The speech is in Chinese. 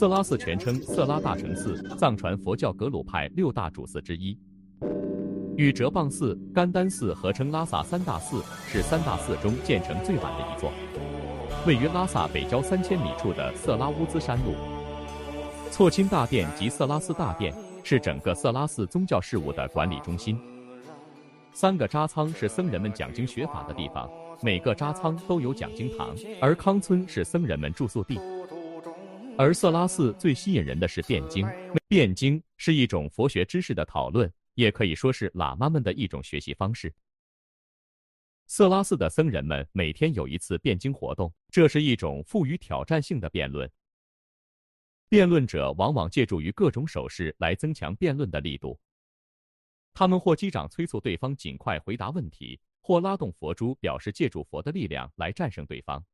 色拉寺全称色拉大乘寺，藏传佛教格鲁派六大主寺之一，与哲蚌寺、甘丹寺合称拉萨三大寺，是三大寺中建成最晚的一座。位于拉萨北郊三千米处的色拉乌兹山路，错钦大殿及色拉寺大殿是整个色拉寺宗教事务的管理中心。三个扎仓是僧人们讲经学法的地方，每个扎仓都有讲经堂，而康村是僧人们住宿地。而色拉寺最吸引人的是辩经，辩经是一种佛学知识的讨论，也可以说是喇嘛们的一种学习方式。色拉寺的僧人们每天有一次辩经活动，这是一种富于挑战性的辩论。辩论者往往借助于各种手势来增强辩论的力度，他们或击掌催促对方尽快回答问题，或拉动佛珠表示借助佛的力量来战胜对方。